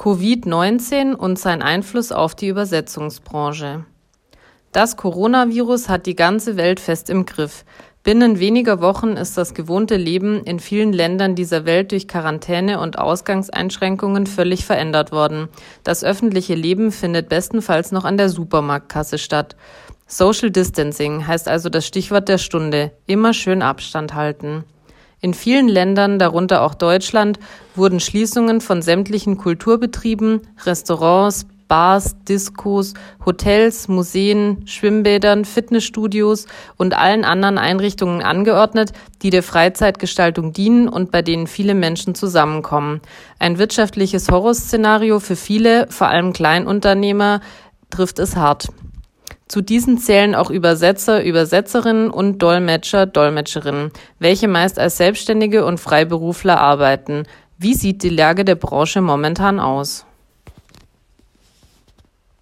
Covid-19 und sein Einfluss auf die Übersetzungsbranche. Das Coronavirus hat die ganze Welt fest im Griff. Binnen weniger Wochen ist das gewohnte Leben in vielen Ländern dieser Welt durch Quarantäne und Ausgangseinschränkungen völlig verändert worden. Das öffentliche Leben findet bestenfalls noch an der Supermarktkasse statt. Social Distancing heißt also das Stichwort der Stunde. Immer schön Abstand halten. In vielen Ländern, darunter auch Deutschland, wurden Schließungen von sämtlichen Kulturbetrieben, Restaurants, Bars, Diskos, Hotels, Museen, Schwimmbädern, Fitnessstudios und allen anderen Einrichtungen angeordnet, die der Freizeitgestaltung dienen und bei denen viele Menschen zusammenkommen. Ein wirtschaftliches Horrorszenario für viele, vor allem Kleinunternehmer, trifft es hart. Zu diesen zählen auch Übersetzer, Übersetzerinnen und Dolmetscher, Dolmetscherinnen, welche meist als Selbstständige und Freiberufler arbeiten. Wie sieht die Lage der Branche momentan aus?